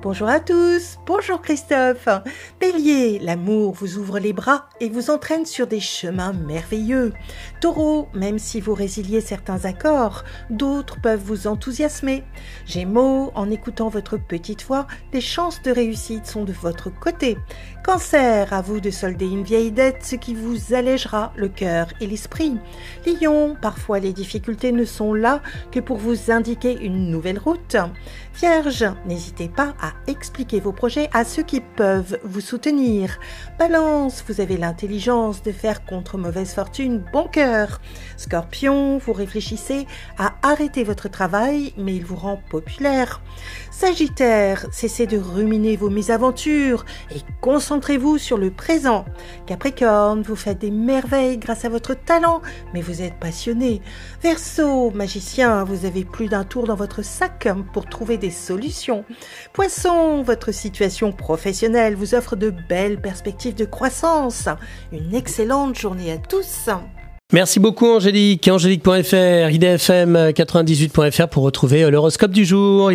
Bonjour à tous, bonjour Christophe. Bélier, l'amour vous ouvre les bras et vous entraîne sur des chemins merveilleux. Taureau, même si vous résiliez certains accords, d'autres peuvent vous enthousiasmer. Gémeaux, en écoutant votre petite voix, les chances de réussite sont de votre côté. Cancer, à vous de solder une vieille dette, ce qui vous allégera le cœur et l'esprit. Lion, parfois les difficultés ne sont là que pour vous indiquer une nouvelle route. Vierge, n'hésitez pas à expliquer vos projets à ceux qui peuvent vous soutenir. Balance, vous avez l'intelligence de faire contre mauvaise fortune bon cœur. Scorpion, vous réfléchissez à arrêter votre travail, mais il vous rend populaire. Sagittaire, cessez de ruminer vos mésaventures et concentrez-vous sur le présent. Capricorne, vous faites des merveilles grâce à votre talent, mais vous êtes passionné. Verseau, magicien, vous avez plus d'un tour dans votre sac pour trouver des solutions. Poisson, votre situation professionnelle vous offre de belles perspectives de croissance. Une excellente journée à tous. Merci beaucoup Angélique. Angélique.fr, idfm98.fr pour retrouver l'horoscope du jour.